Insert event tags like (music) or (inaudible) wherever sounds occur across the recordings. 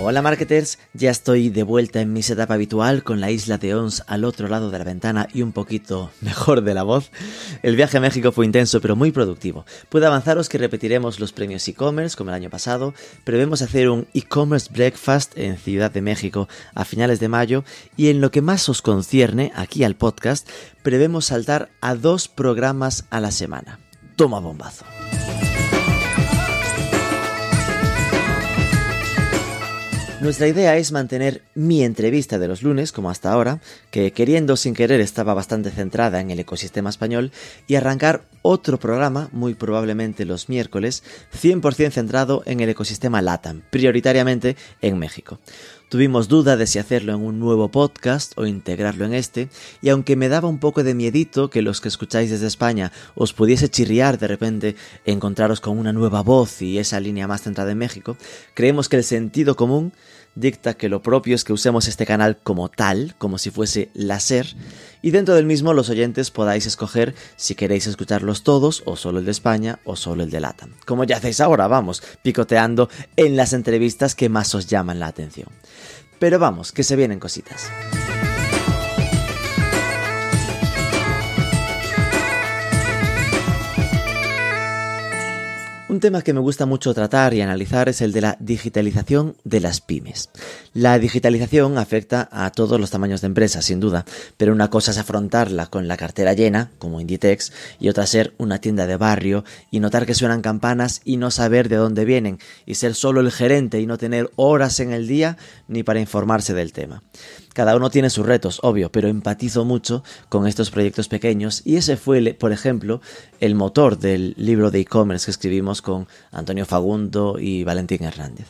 Hola marketers, ya estoy de vuelta en mi setup habitual con la isla de Ons al otro lado de la ventana y un poquito (laughs) mejor de la voz. El viaje a México fue intenso pero muy productivo. Puedo avanzaros que repetiremos los premios e-commerce como el año pasado, prevemos hacer un e-commerce breakfast en Ciudad de México a finales de mayo y en lo que más os concierne aquí al podcast, prevemos saltar a dos programas a la semana. Toma bombazo. Nuestra idea es mantener mi entrevista de los lunes, como hasta ahora, que queriendo sin querer estaba bastante centrada en el ecosistema español, y arrancar otro programa, muy probablemente los miércoles, 100% centrado en el ecosistema LATAM, prioritariamente en México. Tuvimos duda de si hacerlo en un nuevo podcast o integrarlo en este, y aunque me daba un poco de miedito que los que escucháis desde España os pudiese chirriar de repente encontraros con una nueva voz y esa línea más centrada en México, creemos que el sentido común dicta que lo propio es que usemos este canal como tal, como si fuese la SER, y dentro del mismo los oyentes podáis escoger si queréis escucharlos todos, o solo el de España, o solo el de LATAM. Como ya hacéis ahora, vamos, picoteando en las entrevistas que más os llaman la atención. Pero vamos, que se vienen cositas. Un tema que me gusta mucho tratar y analizar es el de la digitalización de las pymes. La digitalización afecta a todos los tamaños de empresas, sin duda, pero una cosa es afrontarla con la cartera llena, como Inditex, y otra ser una tienda de barrio y notar que suenan campanas y no saber de dónde vienen, y ser solo el gerente y no tener horas en el día ni para informarse del tema. Cada uno tiene sus retos, obvio, pero empatizo mucho con estos proyectos pequeños y ese fue, por ejemplo, el motor del libro de e-commerce que escribimos con Antonio Fagundo y Valentín Hernández.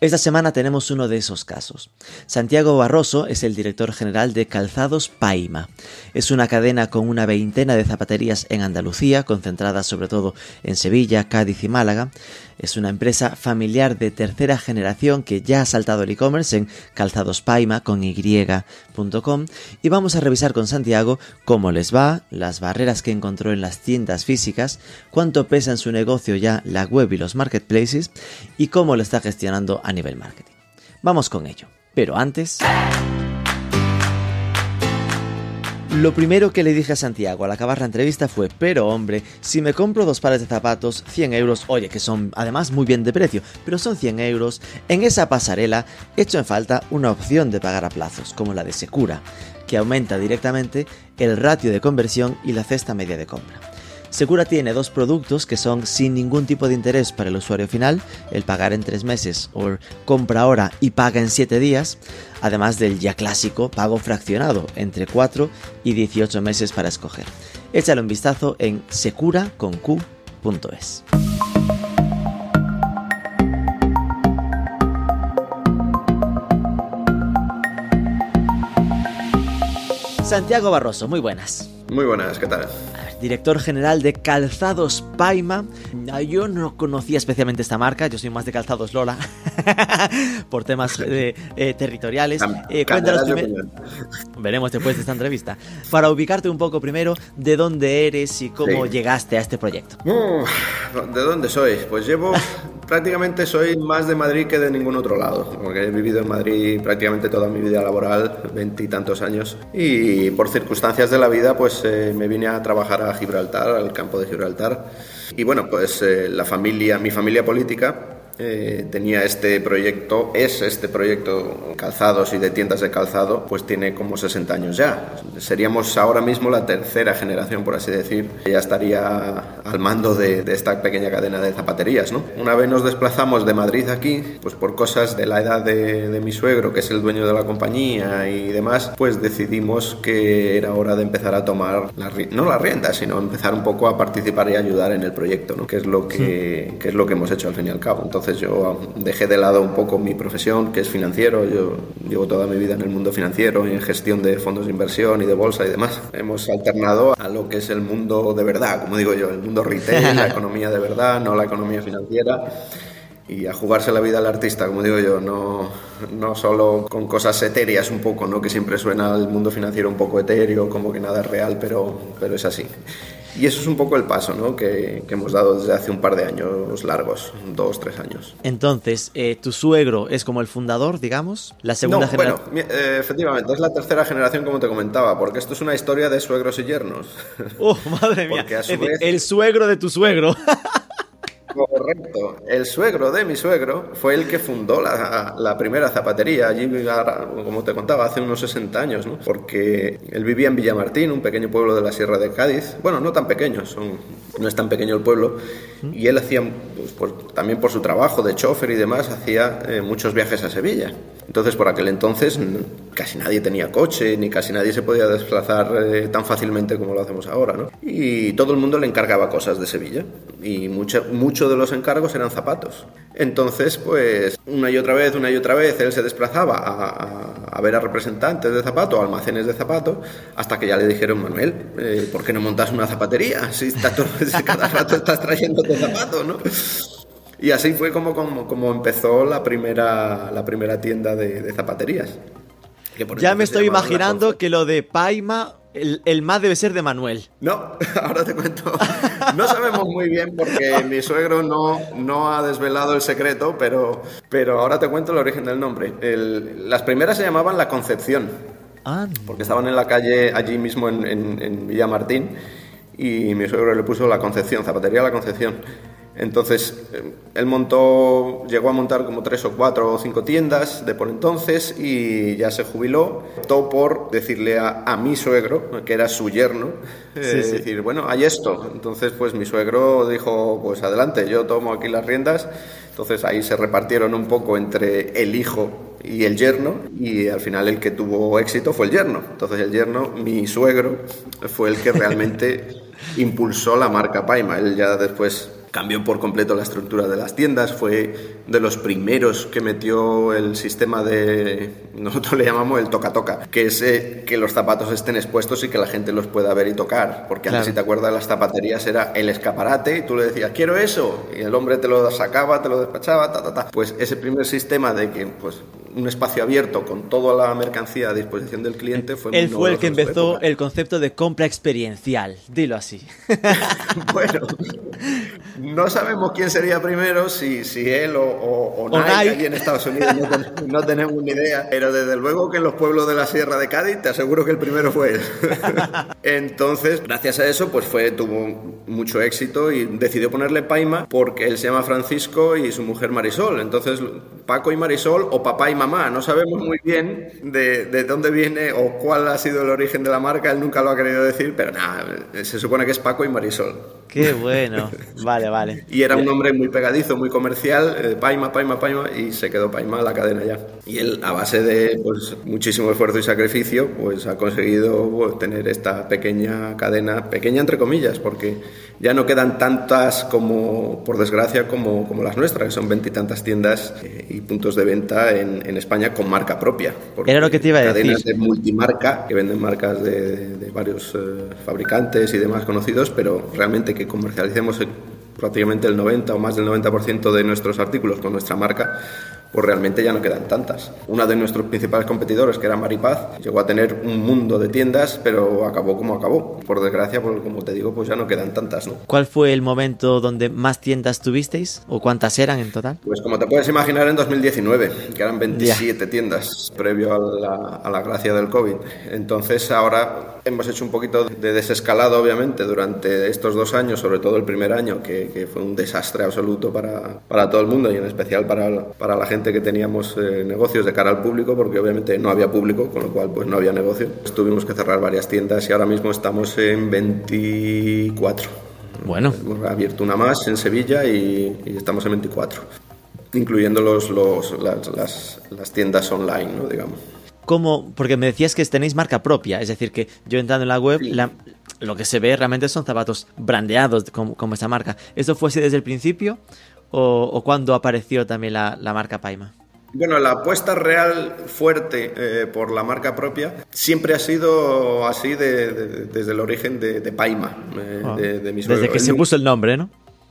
Esta semana tenemos uno de esos casos. Santiago Barroso es el director general de Calzados Paima. Es una cadena con una veintena de zapaterías en Andalucía, concentradas sobre todo en Sevilla, Cádiz y Málaga. Es una empresa familiar de tercera generación que ya ha saltado el e-commerce en calzadospaima con y.com y vamos a revisar con Santiago cómo les va, las barreras que encontró en las tiendas físicas, cuánto pesa en su negocio ya la web y los marketplaces y cómo lo está gestionando a nivel marketing. Vamos con ello. Pero antes... Lo primero que le dije a Santiago al acabar la entrevista fue, pero hombre, si me compro dos pares de zapatos, 100 euros, oye, que son además muy bien de precio, pero son 100 euros, en esa pasarela hecho en falta una opción de pagar a plazos, como la de Secura, que aumenta directamente el ratio de conversión y la cesta media de compra. Segura tiene dos productos que son sin ningún tipo de interés para el usuario final, el pagar en tres meses o compra ahora y paga en siete días, además del ya clásico pago fraccionado entre 4 y 18 meses para escoger. Échale un vistazo en secura.q.es. Santiago Barroso, muy buenas. Muy buenas, ¿qué tal? director general de Calzados Paima. Ah, yo no conocía especialmente esta marca, yo soy más de Calzados Lola, (laughs) por temas (laughs) eh, eh, territoriales. Eh, cuéntanos primero. (laughs) Veremos después de esta entrevista. Para ubicarte un poco primero, ¿de dónde eres y cómo llegaste a este proyecto? ¿De dónde soy? Pues llevo prácticamente soy más de Madrid que de ningún otro lado, porque he vivido en Madrid prácticamente toda mi vida laboral, veintitantos años, y por circunstancias de la vida, pues me vine a trabajar a Gibraltar, al campo de Gibraltar. Y bueno, pues eh, la familia, mi familia política eh, tenía este proyecto, es este proyecto calzados y de tiendas de calzado, pues tiene como 60 años ya. Seríamos ahora mismo la tercera generación, por así decir, ya estaría al mando de, esta pequeña cadena de zapaterías. ¿no? Una vez nos desplazamos de Madrid aquí, pues por cosas de la edad de, mi suegro, que es el dueño de la compañía y demás, pues decidimos que era hora de empezar a tomar, la, no la rienda, sino empezar un poco a participar y ayudar en el proyecto, ¿no? que, es lo que, que es lo que hemos hecho al fin y al cabo. Entonces, entonces yo dejé de lado un poco mi profesión, que es financiero. Yo llevo toda mi vida en el mundo financiero, en gestión de fondos de inversión y de bolsa y demás. Hemos alternado a lo que es el mundo de verdad, como digo yo, el mundo retail, la (laughs) economía de verdad, no la economía financiera. y a jugarse la vida al artista, como digo yo, no, no solo con cosas etéreas un poco, ¿no? que siempre suena el mundo financiero un poco etéreo, como que nada es real, pero, pero es así. Y eso es un poco el paso ¿no? que, que, hemos dado desde hace un par de años largos, dos, tres años. Entonces, eh, ¿tu suegro es como el fundador, digamos? La segunda no, generación. Bueno, eh, efectivamente, es la tercera generación, como te comentaba, porque esto es una historia de suegros y yernos. ¡Oh, madre mía! (laughs) Vez... El suegro de tu suegro. (laughs) Correcto. El suegro de mi suegro fue el que fundó la, la, primera zapatería allí, como te contaba, hace unos 60 años, ¿no? Porque él vivía en Villamartín, un pequeño pueblo de la Sierra de Cádiz. Bueno, no tan pequeño, son, no es tan pequeño el pueblo. Y él hacía, pues, también por su trabajo de chofer y demás, hacía eh, muchos viajes a Sevilla. Entonces, por aquel entonces, casi nadie tenía coche, ni casi nadie se podía desplazar eh, tan fácilmente como lo hacemos ahora, ¿no? Y todo el mundo le encargaba cosas de Sevilla. Y mucho, mucho de los encargos eran zapatos. Entonces, pues, una y otra vez, una y otra vez, él se desplazaba a, a, a ver a representantes de zapatos, almacenes de zapatos, hasta que ya le dijeron, Manuel, eh, ¿por qué no montas una zapatería? Si, está todo, (laughs) cada rato estás trayéndote zapatos, ¿no? Y así fue como, como, como, empezó la primera, la primera tienda de, de zapaterías. ya me estoy imaginando que lo de Paima, el, el, más debe ser de Manuel. No, (laughs) ahora te cuento. No sabemos muy bien porque (laughs) mi suegro no, no ha desvelado el secreto, pero, pero ahora te cuento el origen del nombre. El, las primeras se llamaban La Concepción, porque estaban en la calle allí mismo en, en, en Villamartín y mi suegro le puso La Concepción, Zapatería La Concepción. Entonces, él montó, llegó a montar como tres o cuatro o cinco tiendas de por entonces y ya se jubiló. Optó por decirle a, a mi suegro, que era su yerno, sí, eh, sí. decir, bueno, hay esto. Entonces, pues mi suegro dijo, pues adelante, yo tomo aquí las riendas. Entonces ahí se repartieron un poco entre el hijo y el yerno y al final el que tuvo éxito fue el yerno. Entonces el yerno, mi suegro, fue el que realmente (laughs) impulsó la marca Paima. Él ya después cambió por completo la estructura de las tiendas, fue de los primeros que metió el sistema de, (laughs) nosotros le llamamos el toca-toca, que es eh, que los zapatos estén expuestos y que la gente los pueda ver y tocar, porque claro. antes, si te acuerdas, las zapaterías era el escaparate y tú le decías, quiero eso, y el hombre te lo sacaba, te lo despachaba, ta, ta, ta. Pues ese primer sistema de que, pues, un espacio abierto con toda la mercancía a disposición del cliente fue Él fue el que empezó el concepto de compra experiencial, dilo así. (laughs) bueno, no sabemos quién sería primero, si, si él o, o, o, o Nike, en Estados Unidos, no, ten, no, tenemos ni idea, pero desde luego que en los pueblos de la Sierra de Cádiz te aseguro que el primero fue él. (laughs) Entonces, gracias a eso, pues fue, tuvo mucho éxito y decidió ponerle Paima porque él se llama Francisco y su mujer Marisol. Entonces, Paco y Marisol o papá y mamá, no sabemos muy bien de, de dónde viene o cuál ha sido el origen de la marca, él nunca lo ha querido decir, pero nada, se supone que es Paco y Marisol. Qué bueno, vale, vale. Y era un nombre muy pegadizo, muy comercial, eh, Paima, Paima, Paima, y se quedó Paima la cadena ya. Y él, a base de pues, muchísimo esfuerzo y sacrificio, pues ha conseguido pues, tener esta pequeña cadena, pequeña entre comillas, porque ya no quedan tantas como, por desgracia, como, como las nuestras, que son veintitantas tiendas eh, y puntos de venta en, en, España con marca propia. Era lo que te iba a decir. Cadenas de multimarca, que venden marcas de, de varios eh, fabricantes y demás conocidos, pero realmente que comercialicemos prácticamente el 90 o más del 90% de nuestros artículos con nuestra marca, pues realmente ya no quedan tantas. Una de nuestros principales competidores, que era Maripaz, llegó a tener un mundo de tiendas, pero acabó como acabó. Por desgracia, pues, como te digo, pues ya no quedan tantas. ¿no? ¿Cuál fue el momento donde más tiendas tuvisteis? ¿O cuántas eran en total? Pues como te puedes imaginar, en 2019, que eran 27 yeah. tiendas, previo a la, a la gracia del COVID. Entonces ahora hemos hecho un poquito de desescalado, obviamente, durante estos dos años, sobre todo el primer año, que, que fue un desastre absoluto para, para todo el mundo y en especial para, para la gente que teníamos eh, negocios de cara al público, porque obviamente no había público, con lo cual pues no había negocio. Tuvimos que cerrar varias tiendas y ahora mismo estamos en 24. Bueno. Hemos abierto una más en Sevilla y, y estamos en 24, incluyendo los, los, las, las, las tiendas online, ¿no? digamos. ¿Cómo? Porque me decías que tenéis marca propia, es decir, que yo entrando en la web, sí. la, lo que se ve realmente son zapatos brandeados como, como esa marca. ¿Esto fue así desde el principio o, o cuándo apareció también la, la, marca Paima? Bueno, la apuesta real fuerte eh, por la marca propia siempre ha sido así de, de, desde el origen de, de Paima, eh, oh. de, Desde que se puso el nombre, ¿no?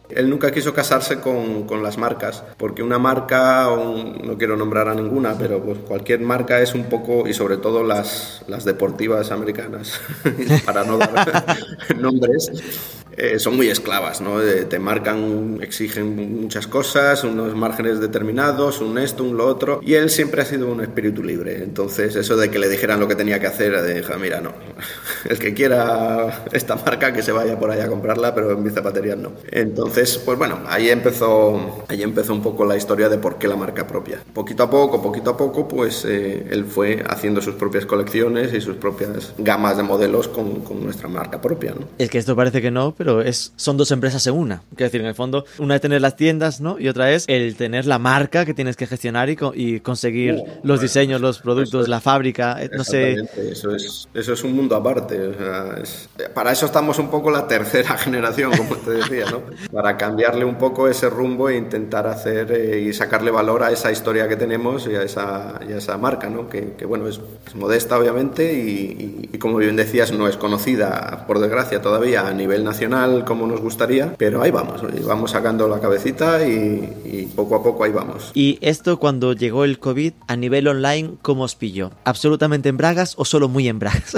Él nunca quiso casarse con, con las marcas, porque una marca, un- no quiero nombrar a ninguna, pero pues cualquier marca es un poco, y sobre todo las, las deportivas americanas, (laughs) para no dar (laughs) nombres, eh, son muy esclavas, ¿no? Eh, te marcan, exigen muchas cosas, unos márgenes determinados, un esto, un lo otro, y él siempre ha sido un espíritu libre. Entonces, eso de que le dijeran lo que tenía que hacer, de, "Ja, mira, no, (laughs) el que quiera esta marca que se vaya por ahí a comprarla, pero en mi zapatería no. Entonces, pues bueno, ahí empezó, ahí empezó un poco la historia de por qué la marca propia. Poquito a poco, poquito a poco, pues eh, él fue haciendo sus propias colecciones y sus propias gamas de modelos con, con nuestra marca propia, ¿no? Es que esto parece que no, pero es, son dos empresas en una. Quiero decir, en el fondo, una es tener las tiendas, ¿no? Y otra es el tener la marca que tienes que gestionar y, co- y conseguir Uh, los bueno, diseños, los productos, es- la fábrica, eh, no sé. Eso es, eso es un mundo aparte. o sea, es- para eso estamos un poco la tercera (laughs) generación, como te decía, ¿no? Para cambiarle un poco ese rumbo e intentar hacer eh, y sacarle valor a esa historia que tenemos y a esa, y a esa marca, ¿no? Que, que, bueno, es, es modesta, obviamente, y, y- y como bien decías, no es conocida, por desgracia, todavía a nivel nacional como nos gustaría, pero ahí vamos, vamos sacando la cabecita y, y poco a poco ahí vamos. Y esto cuando llegó el COVID a nivel online, ¿cómo os pilló? ¿Absolutamente en bragas o solo muy en bragas?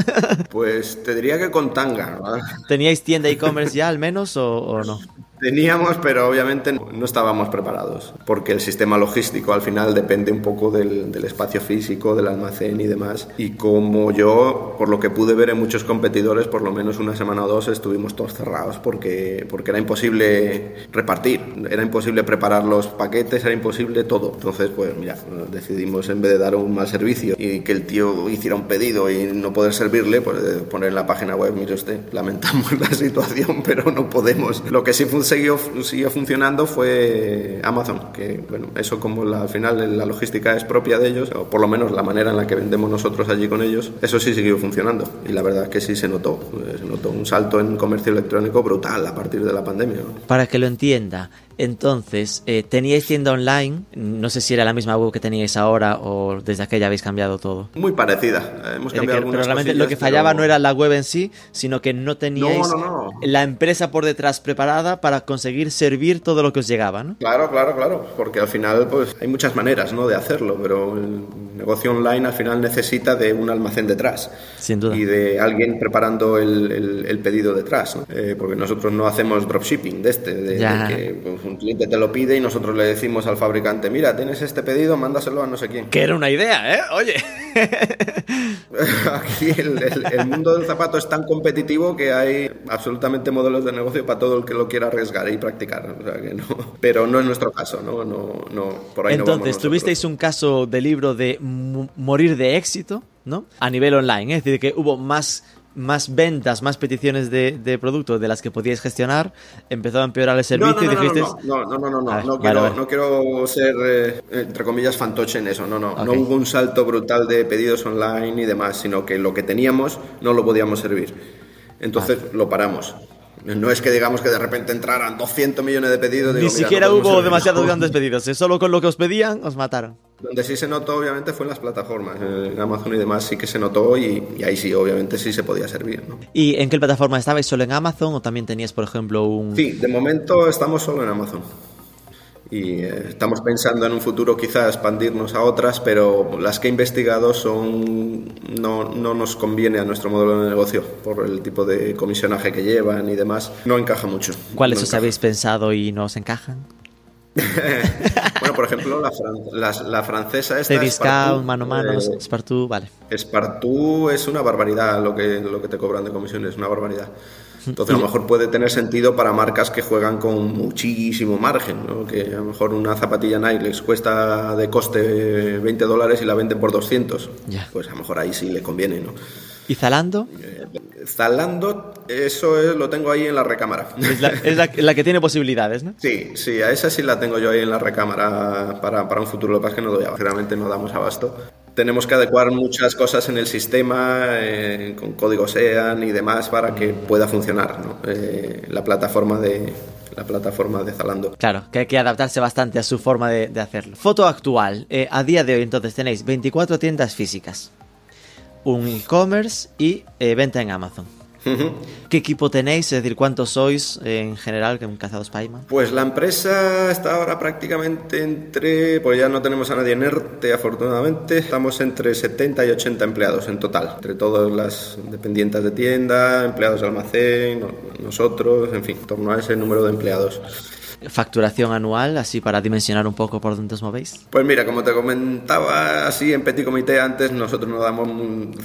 Pues te diría que con tanga, ¿no? ¿Teníais tienda e-commerce ya al menos o, o no? Teníamos, pero obviamente no estábamos preparados, porque el sistema logístico al final depende un poco del, del espacio físico, del almacén y demás. Y como yo, por lo que pude ver en muchos competidores, por lo menos una semana o dos estuvimos todos cerrados, porque, porque era imposible repartir, era imposible preparar los paquetes, era imposible todo. Entonces, pues mira, decidimos en vez de dar un mal servicio y que el tío hiciera un pedido y no poder servirle, pues eh, poner en la página web, mire usted, lamentamos (laughs) la situación, pero no podemos. Lo que sí fun- siguió, siguió funcionando fue Amazon, que bueno, eso como al final la logística es propia de ellos, o por lo menos la manera en la que vendemos nosotros allí con ellos, eso sí siguió funcionando. Y la verdad que sí se notó, eh, se notó un salto en comercio electrónico brutal a partir de la pandemia. Para que lo entienda, entonces, eh, ¿teníais tienda online? No sé si era la misma web que teníais ahora o desde aquella habéis cambiado todo. Muy parecida. eh, Hemos cambiado que, pero realmente lo que fallaba pero- no era la web en sí, sino que no teníais No, no, no. la empresa por detrás preparada para conseguir servir todo lo que os llegaba, ¿no? Claro, claro, claro, porque al final pues hay muchas maneras ¿no? de hacerlo, pero el negocio online al final necesita de un almacén detrás Sin duda. y de alguien preparando el, el- el pedido detrás, ¿no? Eh, porque nosotros no hacemos dropshipping de este, de, de que pues, un cliente te lo pide y nosotros le decimos al fabricante, mira, tienes este pedido, mándaselo a no sé quién. Que era una idea, ¿eh? Oye. (laughs) Aquí el, el- el mundo del zapato es tan competitivo que hay absolutamente modelos de negocio para todo el que lo quiera arriesgar y practicar. O sea que no, pero no es nuestro caso, ¿no? no, no por ahí Entonces, tuvisteis un caso de libro de morir de éxito, ¿no? A nivel online, ¿eh? es decir, que hubo más, más ventas, más peticiones de, de productos de las que podíais gestionar, empezó a empeorar el No, servicio no, y no, no, dijisteis... no, no, no, no, no, A ver, no, vale, quiero, vale. no quiero ser, eh, entre comillas, fantoche en eso, no, no, no Ok. hubo un salto brutal de pedidos online y demás, sino que lo que teníamos no lo podíamos servir. Entonces lo paramos. No es que digamos que de repente entraran 200 millones de pedidos. Ni digo, mira, siquiera no hubo demasiados (laughs) grandes pedidos, ¿eh? solo con lo que os pedían os mataron. Donde sí se notó, obviamente, fue en las plataformas. En Amazon y demás sí que se notó y, y ahí sí, obviamente, sí se podía servir. ¿no? ¿Y en qué plataforma estabais? ¿Solo en Amazon o también tenías, por ejemplo, un... Sí, de momento estamos solo en Amazon. Y eh, estamos pensando en un futuro quizá expandirnos a otras, pero las que he investigado son no, no nos conviene a nuestro modelo de negocio por el tipo de comisionaje que llevan y demás. No encaja mucho. ¿Cuáles No os encaja. habéis pensado y no os encajan? (laughs) Bueno, por ejemplo, la, fran- las- la francesa esta... Cdiscount, Spartoo, mano a mano, eh, vale. Spartoo es una barbaridad lo que, lo que te cobran de comisiones, es una barbaridad. Entonces a lo mejor puede tener sentido para marcas que juegan con muchísimo margen, ¿no? que a lo mejor una zapatilla Nike les cuesta de coste 20 dólares y la venden por 200. Ya. Pues a lo mejor ahí sí le conviene. ¿no? ¿Y Zalando? Zalando, eso es- lo tengo ahí en la recámara. Es la, es la- la que tiene posibilidades, ¿no? Sí, sí, a esa sí la tengo yo ahí en la recámara para, para un futuro. Lo que pasa es que no doy abasto, realmente no damos abasto. Tenemos que adecuar muchas cosas en el sistema, eh, con código SEAN y demás, para que pueda funcionar. Eh, la, plataforma de, la plataforma de Zalando. Claro, que hay que adaptarse bastante a su forma de, hacerlo. Foto actual. Eh, a día de hoy, entonces, tenéis 24 tiendas físicas, un e-commerce y venta en Amazon. ¿Qué equipo tenéis? Es decir, ¿cuántos sois en general en Cazados Paima? Pues la empresa está ahora prácticamente entre, pues ya no tenemos a nadie en ERTE afortunadamente, estamos entre 70 y 80 empleados en total, entre todas las dependientes de tienda, empleados de almacén, nosotros, en fin, en torno a ese número de empleados facturación anual, así para dimensionar un poco por dónde os movéis? Pues mira, como te comentaba así en Petit Comité antes, nosotros no damos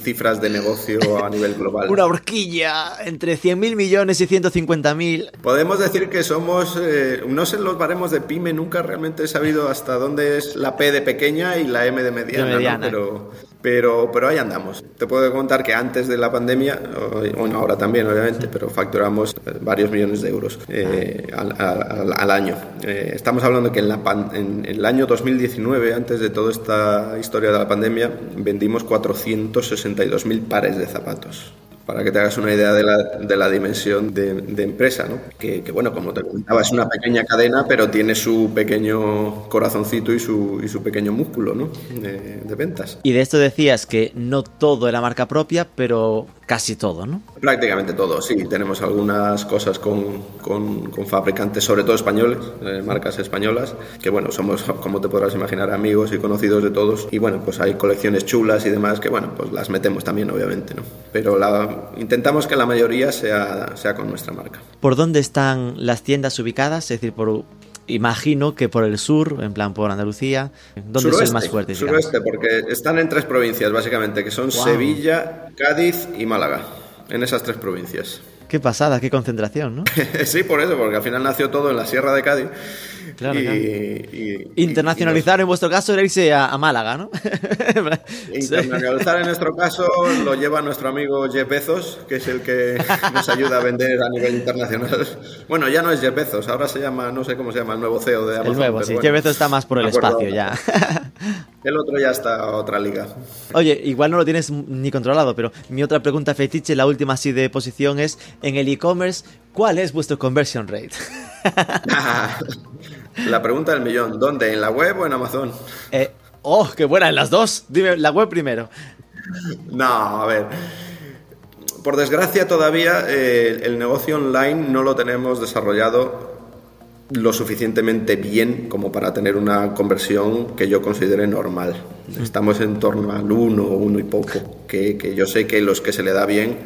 cifras de negocio a nivel global. (laughs) Una horquilla entre 100.000 millones y 150.000. Podemos decir que somos, eh, no sé los baremos de pyme, nunca realmente he sabido hasta dónde es la P de pequeña y la M de mediana, pero pero, pero ahí andamos. Te puedo contar que antes de la pandemia, bueno, ahora también obviamente, pero facturamos eh, varios millones de euros eh, al, año. Eh, estamos hablando que en, la en el año 2019, antes de toda esta historia de la pandemia, vendimos 462.000 pares de zapatos para que te hagas una idea de la, de la dimensión de, empresa, ¿no? Que, que, bueno, como te comentaba, es una pequeña cadena, pero tiene su pequeño corazoncito y su, y su pequeño músculo, ¿no? De, de ventas. Y de esto decías que no todo era marca propia, pero casi todo, ¿no? Prácticamente todo, sí. Tenemos algunas cosas con, con, con fabricantes, sobre todo españoles, eh, marcas españolas, que bueno, somos, como te podrás imaginar, amigos y conocidos de todos. Y bueno, pues hay colecciones chulas y demás que bueno, pues las metemos también, obviamente, ¿no? Pero la, intentamos que la mayoría sea, sea con nuestra marca. ¿Por dónde están las tiendas ubicadas? Es decir, por imagino que por el sur, en plan por Andalucía, ¿dónde son más fuertes? Suroeste, porque están en tres provincias, básicamente, que son wow. Sevilla, Cádiz y Málaga, en esas tres provincias. Qué pasada, qué concentración, ¿no? (laughs) sí, por eso, porque al final nació todo en la Sierra de Cádiz. Claro, y, claro. Y, Internacionalizar y los... en vuestro caso era irse a, a Málaga, ¿no? (laughs) Internacionalizar en nuestro caso lo lleva nuestro amigo Jeff Bezos, que es el que nos ayuda a vender a nivel internacional. Bueno, ya no es Jeff Bezos, ahora se llama, no sé cómo se llama, el nuevo CEO de Amazon. El nuevo, sí. Bueno, Jeff Bezos está más por el espacio ya. El otro ya está a otra liga. Oye, igual no lo tienes ni controlado, pero mi otra pregunta fetiche, la última así de posición es, en el e-commerce, ¿cuál es vuestro conversion rate? (laughs) la pregunta del millón, ¿dónde? ¿En la web o en Amazon? Eh, oh, qué buena, en las dos. Dime, la web primero. No, a ver. Por desgracia todavía eh, el negocio online no lo tenemos desarrollado lo suficientemente bien como para tener una conversión que yo considere normal. Estamos en torno al 1 o 1 y poco, que, que, yo sé que los que se le da bien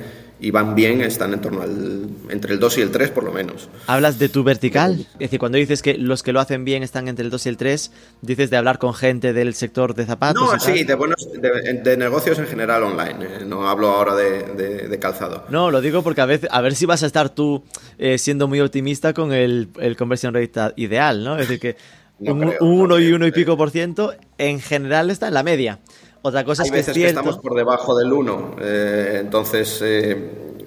y van bien están en torno al entre el 2 y el 3 por lo menos. ¿Hablas de tu vertical? Es decir, cuando dices que los que lo hacen bien están entre el 2 y el 3, dices de hablar con gente del sector de zapatos. No, sí, de, buenos, de, de, negocios en general online. Eh, no hablo ahora de, de, calzado. No, lo digo porque a, veces, a ver si vas a estar tú eh, siendo muy optimista con el, el conversion rate ideal, ¿no? Es decir, que (laughs) no un, creo, uno no y uno y pico por ciento en general está en la media. Otra cosa Hay es que veces es cierto... que estamos por debajo del 1, eh, entonces eh,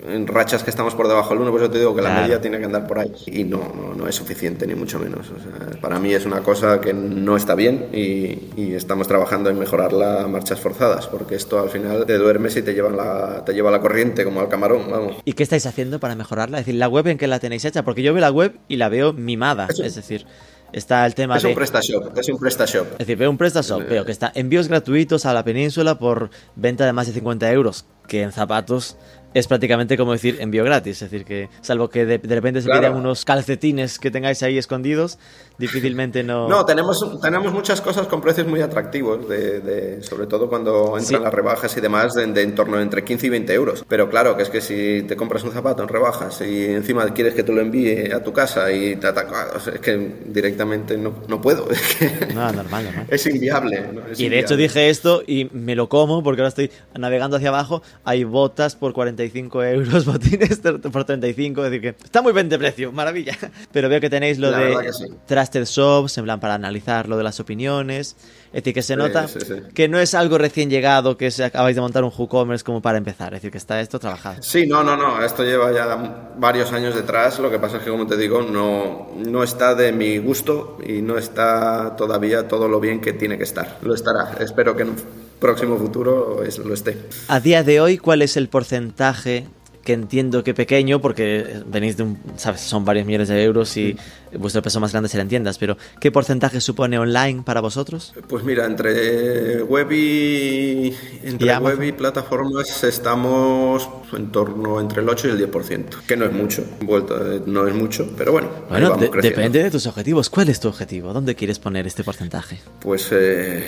en rachas que estamos por debajo del 1, pues yo te digo que claro. la media tiene que andar por ahí y no, no, no es suficiente ni mucho menos. O sea, para mí es una cosa que no está bien y, y, estamos trabajando en mejorarla a marchas forzadas, porque esto al final te duermes y te lleva la, te lleva la corriente como al camarón, vamos. ¿Y qué estáis haciendo para mejorarla? Es decir, la web en que la tenéis hecha, porque yo veo la web y la veo mimada, Eso. es decir... Está el tema es de... Un PrestaShop, es un PrestaShop. Es decir, veo un PrestaShop, veo que está envíos gratuitos a la península por venta de más de 50 euros, que en zapatos es prácticamente como decir envío gratis. Es decir, que salvo que de, de repente se claro. pidan unos calcetines que tengáis ahí escondidos, difícilmente no. No, tenemos, tenemos muchas cosas con precios muy atractivos, de, de sobre todo cuando entran sí. las rebajas y demás, de, de, en torno entre 15 y 20 euros. Pero claro, que es que si te compras un zapato en rebajas y encima quieres que te lo envíe a tu casa y te ataca, o sea, es que directamente no, no puedo. Es que no, normal, normal. (laughs) Es inviable. ¿no? Es y inviable. de hecho dije esto y me lo como porque ahora estoy navegando hacia abajo. Hay botas por 45 euros, botines (laughs) por 35. Es decir, que está muy bien de precio, maravilla. (laughs) Pero veo que tenéis lo La de sí. Trusted Shops, en plan para analizar lo de las opiniones. Es decir, que se nota sí, que no es algo recién llegado, que se acabáis de montar un WooCommerce como para empezar. Es decir, que está esto trabajado. Sí, no, no, no. Esto lleva ya varios años detrás. Lo que pasa es que, como te digo, no, no está de mi gusto y no está todavía todo lo bien que tiene que estar. Lo estará. Espero que un próximo futuro lo esté. A día de hoy, ¿cuál es el porcentaje que entiendo que pequeño, porque venís de un, sabes, son varios millones de euros y vuestro peso más grande será en tiendas, pero ¿qué porcentaje supone online para vosotros? Pues mira, entre web y, entre ¿Y web y plataformas estamos en torno entre el 8 y el 10%, que no es mucho, vuelta, no es mucho, pero bueno, Bueno, vamos de- creciendo. depende de tus objetivos. ¿Cuál es tu objetivo? ¿Dónde quieres poner este porcentaje? Pues eh,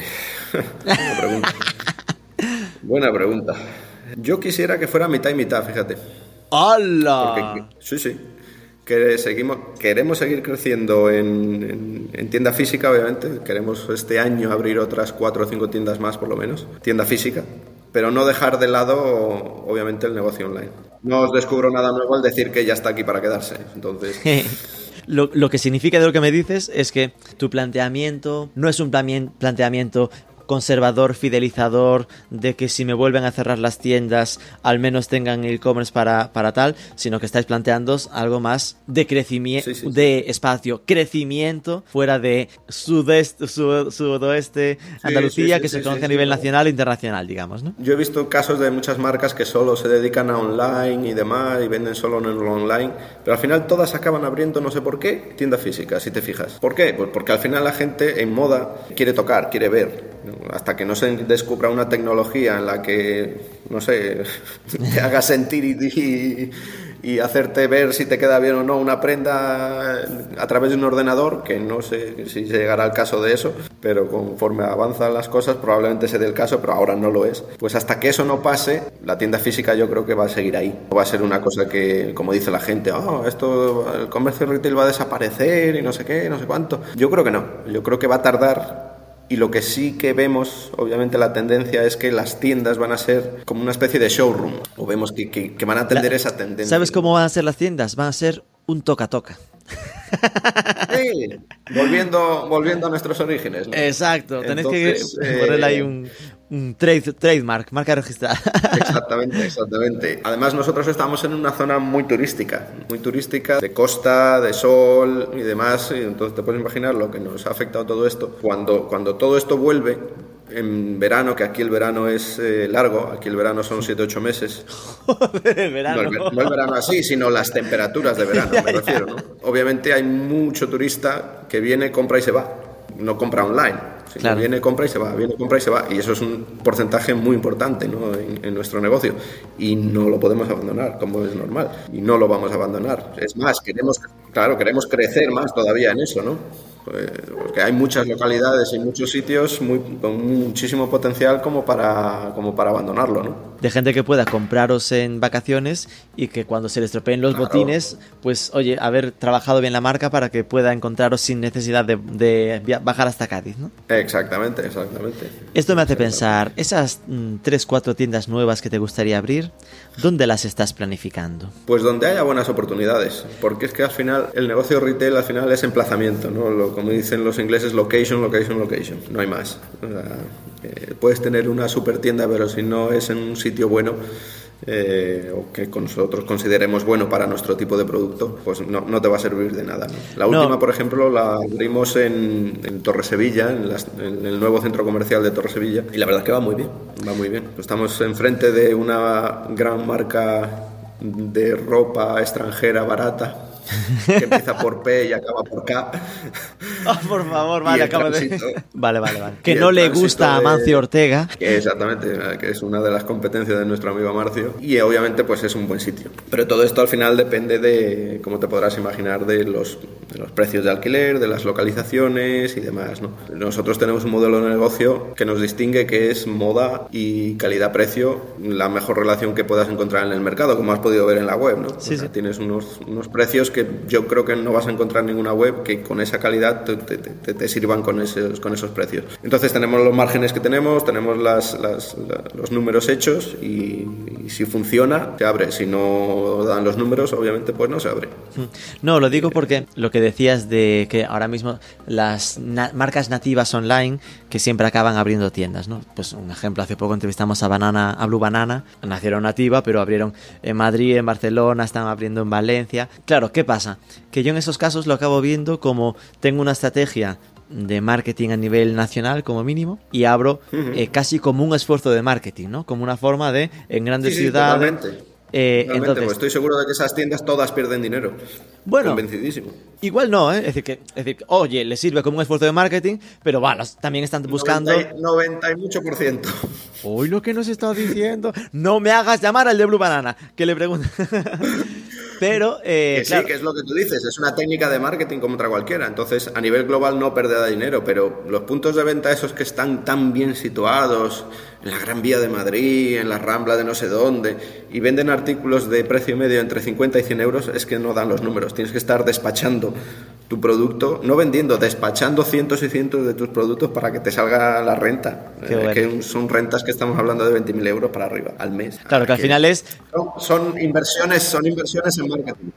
(laughs) buena pregunta. (laughs) Buena pregunta. Yo quisiera que fuera mitad y mitad, fíjate. ¡Hala! Porque- sí, sí. Que seguimos, queremos seguir creciendo en, en- en tienda física, obviamente. Queremos este año abrir otras cuatro o cinco tiendas más, por lo menos. Tienda física. Pero no dejar de lado, obviamente, el negocio online. No os descubro nada nuevo al decir que ya está aquí para quedarse. Entonces, (laughs) Lo, lo que significa de lo que me dices es que tu planteamiento no es un planteamiento conservador, fidelizador, de que si me vuelven a cerrar las tiendas, al menos tengan e-commerce para, para tal, sino que estáis planteando algo más de crecimiento, Sí, sí, sí. de espacio, crecimiento fuera de sudeste, su- sudoeste, Andalucía, que se conoce a nivel nacional e internacional, digamos, ¿no? Yo he visto casos de muchas marcas que solo se dedican a online y demás y venden solo en lo online, pero al final todas acaban abriendo, no sé por qué, tiendas físicas, si te fijas. ¿Por qué? Pues porque al final la gente en moda quiere tocar, quiere ver. Hasta que no se descubra una tecnología en la que, no sé, (laughs) te haga sentir y, y- hacerte ver si te queda bien o no una prenda a través de un ordenador, que no sé si llegará el caso de eso, pero conforme avanzan las cosas probablemente se el caso, pero ahora no lo es. Pues hasta que eso no pase, la tienda física yo creo que va a seguir ahí. No va a ser una cosa que, como dice la gente, oh, esto, el comercio retail va a desaparecer y no sé qué, no sé cuánto. Yo creo que no, yo creo que va a tardar y lo que sí que vemos, obviamente la tendencia es que las tiendas van a ser como una especie de showroom, o vemos que, que- que van a atender esa tendencia. ¿Sabes cómo van a ser las tiendas? Van a ser un toca-toca. Sí, volviendo, volviendo a nuestros orígenes. ¿no? Exacto, tenéis Entonces, que eh, ponerle ahí un, un trade- trademark, marca registrada. (laughs) Exactamente, exactamente. Además nosotros estamos en una zona muy turística, muy turística, de costa, de sol y demás, y entonces te puedes imaginar lo que nos ha afectado todo esto. Cuando, cuando todo esto vuelve, en verano, que aquí el verano es eh, largo, aquí el verano son 7-8 meses, (laughs) El no verano. el, ver- no el verano así, sino las temperaturas de verano, me (laughs) refiero. ¿no? Obviamente hay mucho turista que viene, compra y se va. No compra online. Claro. Viene, compra y se va, viene, compra y se va. Y eso es un porcentaje muy importante ¿no? en, en nuestro negocio. Y no lo podemos abandonar, como es normal. Y no lo vamos a abandonar. Es más, queremos, claro, queremos crecer más todavía en eso, ¿no? Porque hay muchas localidades y muchos sitios muy, con muchísimo potencial como para, como para abandonarlo, ¿no? De gente que pueda compraros en vacaciones y que cuando se les estropeen los Claro. botines, pues oye, haber trabajado bien la marca para que pueda encontraros sin necesidad de, bajar hasta Cádiz, ¿no? Exactamente, exactamente. Esto me hace pensar, esas 3, 4 tiendas nuevas que te gustaría abrir, ¿dónde las estás planificando? Pues donde haya buenas oportunidades, porque es que al final el negocio retail al final es emplazamiento, ¿no? Lo, como dicen los ingleses, location, location, location, no hay más. O sea, eh, puedes tener una super tienda, pero si no es en un sitio bueno eh, o que nosotros consideremos bueno para nuestro tipo de producto, pues no, no te va a servir de nada. ¿no? La No. última, por ejemplo, la abrimos en, en Torre Sevilla, en, las- en el nuevo centro comercial de Torre Sevilla, y la verdad es que va muy bien, va muy bien. Estamos enfrente de una gran marca de ropa extranjera barata que empieza por P y acaba por K. Ah, por favor, vale, el acabo de... Vale, vale, vale. Que no le gusta a de- Mancio Ortega. Exactamente, que es una de las competencias de nuestro amigo Marcio y obviamente pues es un buen sitio. Pero todo esto al final depende de, como te podrás imaginar, de los, de los precios de alquiler, de las localizaciones y demás. ¿no? Nosotros tenemos un modelo de negocio que nos distingue que es moda y calidad-precio la mejor relación que puedas encontrar en el mercado, como has podido ver en la web. ¿no? Sí, O sea, sí. Tienes unos, unos precios que yo creo que no vas a encontrar en ninguna web que con esa calidad te, sirvan con esos, con esos precios. Entonces tenemos los márgenes que tenemos, tenemos los números hechos y, si funciona, se abre. Si no dan los números, obviamente pues no se abre. No, lo digo porque lo que decías de que ahora mismo las marcas nativas online que siempre acaban abriendo tiendas, ¿no? Pues un ejemplo, hace poco entrevistamos a Banana, a Blue Banana, nacieron nativa, pero abrieron en Madrid, en Barcelona, están abriendo en Valencia. Claro, ¿qué pasa? Que yo en esos casos lo acabo viendo como tengo una estrategia de marketing a nivel nacional como mínimo y abro eh, casi como un esfuerzo de marketing, ¿no? Como una forma de en grandes Sí, sí, ciudades totalmente. Eh, Realmente, entonces, pues estoy seguro de que esas tiendas todas pierden dinero. Bueno. Convencidísimo. igual no, ¿eh? Es decir, que, es decir, oye, le sirve como un esfuerzo de marketing, pero bueno, también están buscando... 90 y- 90 y mucho por ciento. Hoy lo que nos está diciendo. No me hagas llamar al de Blue Banana, que le pregunte. (laughs) Pero, eh, Que sí, claro, que es lo que tú dices, es una técnica de marketing como otra cualquiera. Entonces, a nivel global no perderá dinero, pero los puntos de venta esos que están tan bien situados, en la Gran Vía de Madrid, en la Rambla de no sé dónde, y venden artículos de precio medio entre 50 y 100 euros, es que no dan los números. Tienes que estar despachando tu producto, no vendiendo, despachando cientos y cientos de tus productos para que te salga la renta. Eh, bueno. que son rentas que estamos hablando de 20.000 euros para arriba al mes. claro, que al final es. son, son inversiones, son inversiones en marketing.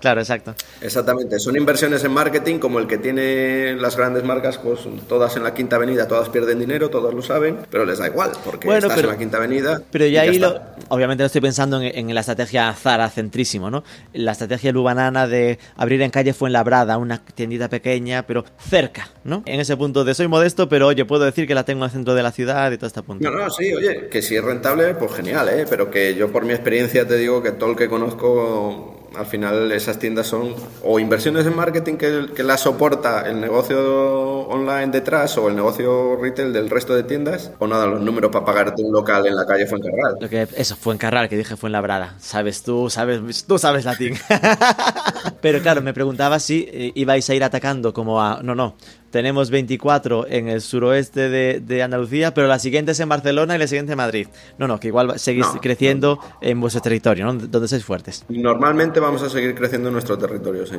Claro, exacto. Exactamente, son inversiones en marketing como el que tiene las grandes marcas, pues todas en la Quinta Avenida, todas pierden dinero, todos lo saben, pero les da igual, porque Bueno, estás pero- en la Quinta Avenida. Pero y ya ahí, lo, obviamente, no estoy pensando en, en la estrategia Zara centrísimo, ¿no? La estrategia Blue Banana de abrir en calle Fuenlabrada una tiendita pequeña, pero cerca, ¿no? En ese punto de soy modesto, pero oye, puedo decir que la tengo en el centro de la ciudad y todo este punto. No, no, sí, oye, que si es rentable, pues genial, ¿eh? Pero que yo por mi experiencia te digo que todo el que conozco, al final esas tiendas son o inversiones en marketing que, que la soporta el negocio online detrás o el negocio retail del resto de tiendas, o nada, los números para pagarte un local en la calle Fuencarral. Lo que, eso, fue en Carral, que dije fue en Labrada. Sabes tú, sabes, tú sabes latín. (laughs) Pero claro, me preguntaba si eh, ibais a ir atacando como a... No, no. Tenemos 24 en el suroeste de, de Andalucía, pero la siguiente es en Barcelona y la siguiente en Madrid. No, no, que igual seguís No, creciendo en vuestro territorio, ¿no? Donde sois fuertes. Normalmente vamos a seguir creciendo en nuestro territorio, sí.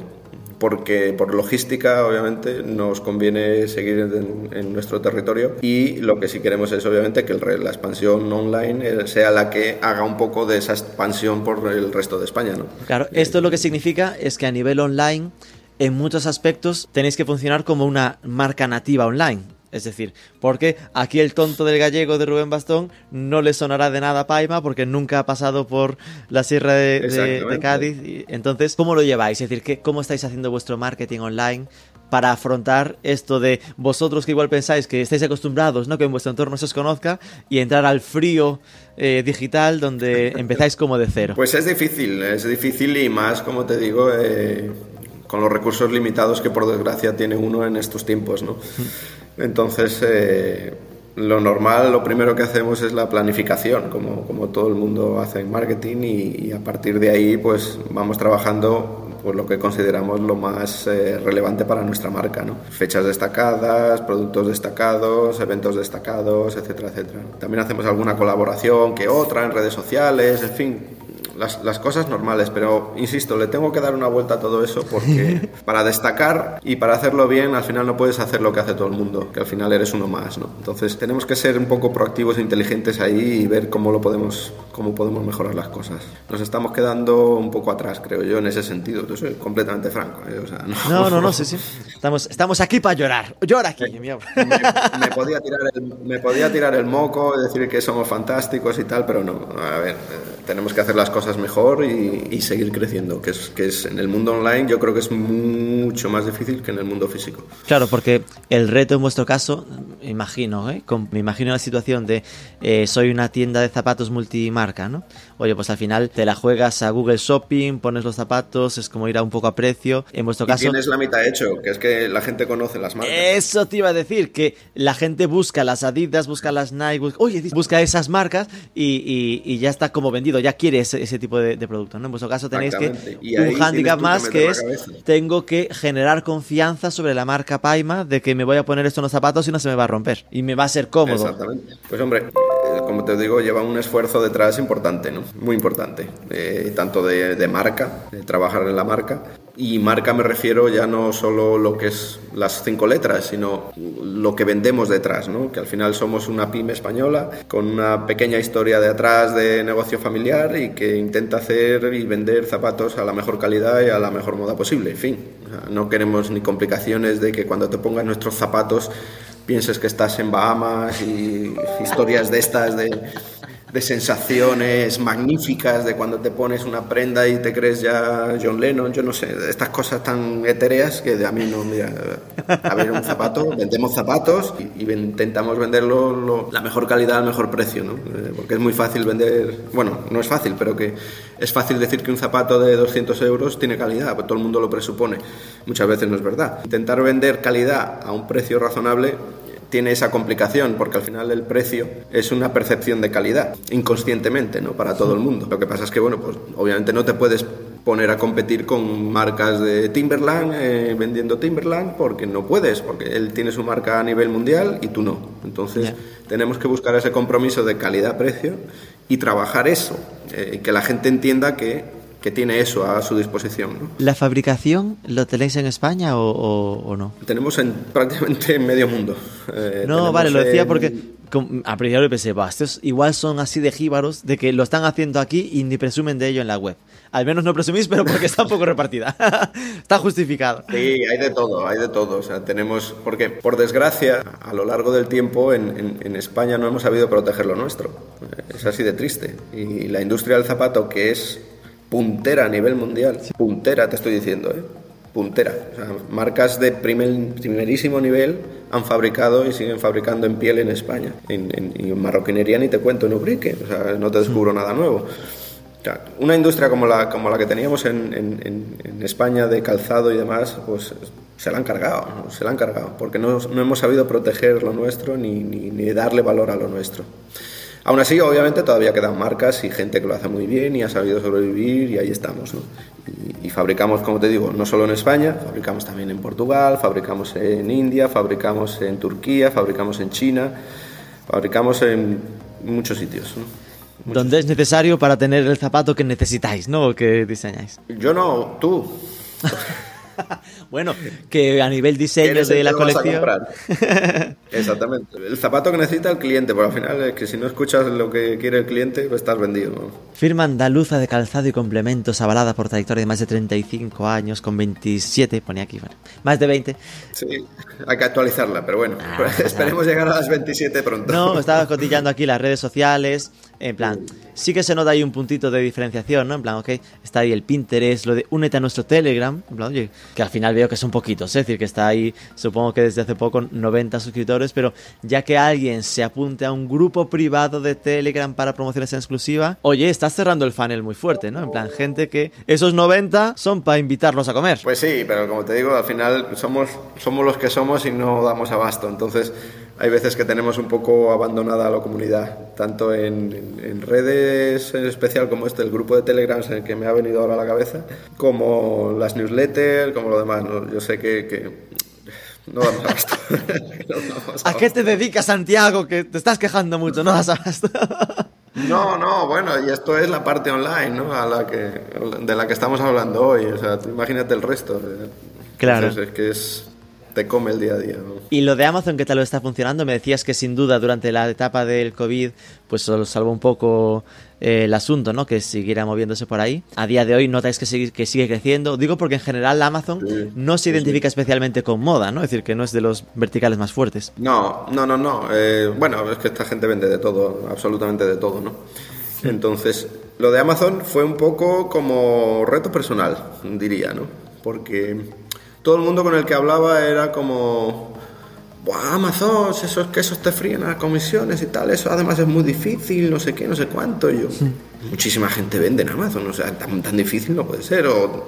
Porque por logística, obviamente, nos conviene seguir en, en nuestro territorio y lo que sí queremos es, obviamente, que el la expansión online eh, sea la que haga un poco de esa expansión por el resto de España, ¿no? Claro, esto lo que significa es que a nivel online, en muchos aspectos, tenéis que funcionar como una marca nativa online. Es decir, porque aquí el tonto del gallego de Rubén Bastón no le sonará de nada a Paima porque nunca ha pasado por la sierra de, de- de Exactamente. Cádiz. Entonces, ¿cómo lo lleváis? Es decir, ¿qué, ¿cómo estáis haciendo vuestro marketing online para afrontar esto de vosotros que igual pensáis que estáis acostumbrados, ¿no? que en vuestro entorno se os conozca y entrar al frío eh, digital donde (laughs) empezáis como de cero? Pues es difícil, es difícil y más, como te digo, eh, con los recursos limitados que por desgracia tiene uno en estos tiempos, ¿no? Entonces, eh, lo normal, lo primero que hacemos es la planificación, como, como todo el mundo hace en marketing y, y a partir de ahí, pues vamos trabajando pues lo que consideramos lo más eh, relevante para nuestra marca, ¿no? Fechas destacadas, productos destacados, eventos destacados, etcétera, etcétera. También hacemos alguna colaboración que otra en redes sociales, en fin, las, las cosas normales, pero insisto, le tengo que dar una vuelta a todo eso porque (laughs) para destacar y para hacerlo bien, al final no puedes hacer lo que hace todo el mundo, que al final eres uno más, ¿no? Entonces tenemos que ser un poco proactivos e inteligentes ahí y ver cómo lo podemos, cómo podemos mejorar las cosas. Nos estamos quedando un poco atrás, creo yo, en ese sentido. Yo soy completamente franco. ¿eh? O sea, no, No, no, no, sí, sí. (laughs) Estamos, estamos aquí para llorar. Llora aquí, amor. me, me podía tirar el, me podía tirar el moco y decir que somos fantásticos y tal, pero no. A ver, eh, tenemos que hacer las cosas mejor y, seguir creciendo, que es, que es en el mundo online yo creo que es mucho más difícil que en el mundo físico. Claro, porque el reto en vuestro caso, me imagino, ¿eh? Con- me imagino la situación de eh, soy una tienda de zapatos multimarca, ¿no? Oye, pues al final te la juegas a Google Shopping, pones los zapatos, es como ir a un poco a precio. En vuestro Y caso, tienes la mitad hecho, que es que la gente conoce las marcas. Eso te iba a decir, que la gente busca las Adidas, busca las Nike, busca, oye, busca esas marcas y, y- y ya está como vendido, ya quiere ese, ese tipo de, de producto, ¿no? En vuestro caso tenéis que. Y un handicap que más que la es, tengo que generar confianza sobre la marca Paima de que me voy a poner esto en los zapatos y no se me va a romper y me va a ser cómodo. Exactamente. Pues hombre, eh, como te digo, lleva un esfuerzo detrás importante, ¿no? Muy importante. Eh, tanto de, de marca, de trabajar en la marca. Y marca me refiero ya no solo lo que es las cinco letras, sino lo que vendemos detrás, ¿no? Que al final somos una pyme española con una pequeña historia de atrás de negocio familiar y que intenta hacer y vender zapatos a la mejor calidad y a la mejor moda posible. En fin, no queremos ni complicaciones de que cuando te pongas nuestros zapatos pienses que estás en Bahamas y historias de estas de, de sensaciones magníficas, de cuando te pones una prenda y te crees ya John Lennon, yo no sé, estas cosas tan etéreas que a mí no, mira, a ver un zapato, vendemos zapatos y, intentamos venderlo la mejor calidad al mejor precio, ¿no? Eh, porque es muy fácil vender, bueno, no es fácil, pero que es fácil decir que un zapato de 200 euros tiene calidad, pues todo el mundo lo presupone, muchas veces no es verdad. Intentar vender calidad a un precio razonable tiene esa complicación porque al final el precio es una percepción de calidad inconscientemente, ¿no? Para todo el mundo. Lo que pasa es que, bueno, pues obviamente no te puedes poner a competir con marcas de Timberland eh, vendiendo Timberland porque no puedes, porque él tiene su marca a nivel mundial y tú no. Entonces tenemos que buscar ese compromiso de calidad-precio y trabajar eso, eh, que la gente entienda que que tiene eso a su disposición. ¿no? ¿La fabricación lo tenéis en España o, no? Tenemos en (laughs) prácticamente en medio mundo. Eh, no, vale, lo decía porque a priori pensé, va, estos igual son así de jíbaros, de que lo están haciendo aquí y ni presumen de ello en la web. Al menos no presumís, pero porque está un poco repartida. (laughs) está justificado. Sí, hay de todo, hay de todo. O sea, tenemos, porque por desgracia, a lo largo del tiempo en, en España no hemos sabido proteger lo nuestro. Es así de triste. Y la industria del zapato, que es puntera a nivel mundial. Puntera, te estoy diciendo, ¿eh? Puntera. O sea, marcas de primer, primerísimo nivel han fabricado y siguen fabricando en piel en España. En, en, marroquinería ni te cuento en Ubrique, o sea, no te descubro nada nuevo. O sea, una industria como la, como la que teníamos en, en, España de calzado y demás, pues se la han cargado, se la han cargado, porque no, no hemos sabido proteger lo nuestro ni, ni, ni darle valor a lo nuestro. Aún así, obviamente, todavía quedan marcas y gente que lo hace muy bien y ha sabido sobrevivir y ahí estamos. ¿no? Y, fabricamos, como te digo, no solo en España, fabricamos también en Portugal, fabricamos en India, fabricamos en Turquía, fabricamos en China, fabricamos en muchos sitios. ¿no? Donde es necesario para tener el zapato que necesitáis, ¿no? O que diseñáis. Yo no, tú. (laughs) (laughs) bueno, que a nivel diseño de la colección. (laughs) Exactamente. El zapato que necesita el cliente, pero al final es que si no escuchas lo que quiere el cliente, pues estás vendido. Firma andaluza de calzado y complementos, avalada por trayectoria de más de 35 años, con 27, pone aquí, bueno, más de 20. Sí, hay que actualizarla, pero bueno, ah, (laughs) esperemos llegar a las 27 pronto. No, estaba cotillando aquí las redes sociales, en plan, sí que se nota ahí un puntito de diferenciación, ¿no? En plan, ok, está ahí el Pinterest, lo de únete a nuestro Telegram, en plan, oye, que al final veo que son poquitos, es decir, que está ahí, supongo que desde hace poco 90 suscriptores, pero ya que alguien se apunte a un grupo privado de Telegram para promociones en exclusiva, oye, estás cerrando el funnel muy fuerte, ¿no? En plan, gente que esos 90 son para invitarlos a comer. Pues sí, pero como te digo, al final somos, somos los que somos y no damos abasto, entonces hay veces que tenemos un poco abandonada la comunidad, tanto en, redes en especial como este, el grupo de Telegram en el que me ha venido ahora a la cabeza, como las newsletters, como lo demás. Yo sé que, no damos abasto. (laughs) (laughs) ¿A qué te dedicas, Santiago? Que te estás quejando mucho, no. No, no, bueno, y esto es la parte online, ¿no? A la que, de la que estamos hablando hoy. O sea, imagínate el resto. Claro. es que es, te come el día a día. Y lo de Amazon, ¿qué tal lo está funcionando? Me decías que sin duda durante la etapa del COVID, pues solo salvó un poco eh, el asunto, ¿no? Que siguiera moviéndose por ahí. A día de hoy notáis que sigue, que sigue creciendo. Digo porque en general Amazon no se identifica especialmente con moda, ¿no? Es decir, que no es de los verticales más fuertes. No, no, no, no. Eh, bueno, es que esta gente vende de todo, absolutamente de todo, ¿no? Entonces, lo de Amazon fue un poco como reto personal, diría, ¿no? Porque todo el mundo con el que hablaba era como, Buah, Amazon, esos quesos te fríen a comisiones y tal, eso además es muy difícil, no sé qué, no sé cuánto. yo, muchísima gente vende en Amazon, o sea, tan, tan difícil no puede ser. O,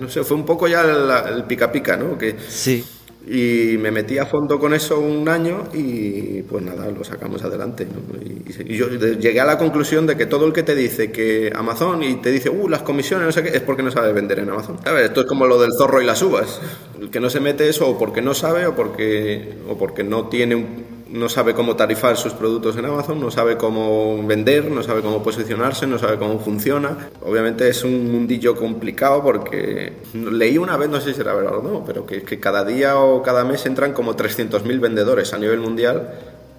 No sé, fue un poco ya el pica pica, ¿no? Que, sí. Y me metí a fondo con eso un año y pues nada, lo sacamos adelante. Y, yo llegué a la conclusión de que todo el que te dice que Amazon y te dice, uh, las comisiones, no sé qué, es porque no sabe vender en Amazon. A ver, esto es como lo del zorro y las uvas. El que no se mete eso o porque no sabe o porque, o porque no tiene un no sabe cómo tarifar sus productos en Amazon, no sabe cómo vender, no sabe cómo posicionarse, no sabe cómo funciona. Obviamente es un mundillo complicado porque leí una vez, no sé si era verdad o no, pero que, que cada día o cada mes entran como 300.000 vendedores a nivel mundial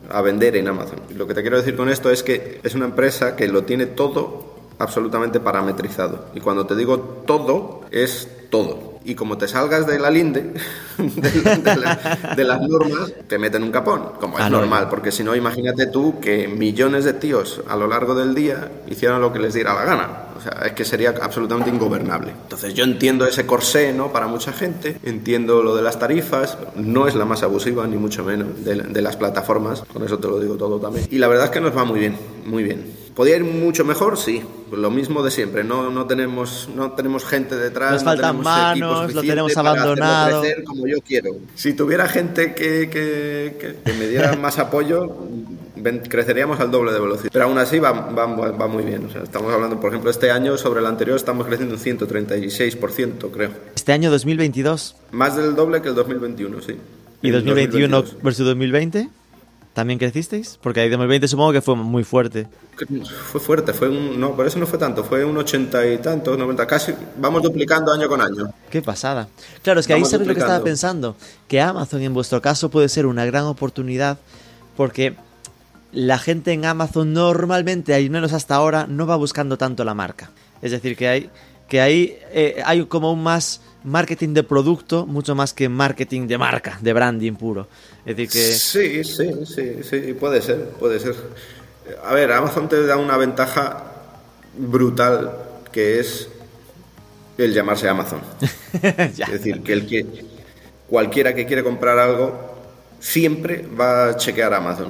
a vender en Amazon. Lo que te quiero decir con esto es que es una empresa que lo tiene todo absolutamente parametrizado. Y cuando te digo todo, es todo. Y como te salgas de la linde, (laughs) de, de la- de las normas, te meten un capón, como es Ah, no, normal, porque si no, imagínate tú que millones de tíos a lo largo del día hicieran lo que les diera la gana. O sea, es que sería absolutamente ingobernable. Entonces yo entiendo ese corsé, ¿no? Para mucha gente, entiendo lo de las tarifas, no es la más abusiva, ni mucho menos, de, de las plataformas, con eso te lo digo todo también. Y la verdad es que nos va muy bien, muy bien. ¿Podría ir mucho mejor? Sí, lo mismo de siempre. No, no, tenemos, no tenemos gente detrás. Nos no faltan tenemos manos, lo tenemos para abandonado. crecer como yo quiero. Si tuviera gente que, que- que- que me diera (laughs) más apoyo, creceríamos al doble de velocidad. Pero aún así va, va, va muy bien. O sea, estamos hablando, por ejemplo, este año sobre el anterior estamos creciendo un 136%, creo. Este año 2022 Más del doble que el 2021, sí. y El 2021 2022. versus 2020, ¿también crecisteis? Porque ahí 2020 supongo que fue muy fuerte. Fue fuerte, fue un, no, por eso no fue tanto, fue un 80 y tantos, 90, casi, vamos duplicando año con año. Qué pasada. Claro, es que ahí sabes lo que estaba pensando. Que Amazon en vuestro caso puede ser una gran oportunidad porque la gente en Amazon normalmente, al menos hasta ahora, no va buscando tanto la marca. Es decir, que hay, que ahí eh, hay como un más marketing de producto, mucho más que marketing de marca, de branding puro. Es decir, que... Sí, sí, sí, sí, puede ser, puede ser. A ver, Amazon te da una ventaja brutal que es el llamarse Amazon. (laughs) Es decir, que el que cualquiera que quiere comprar algo siempre va a chequear Amazon.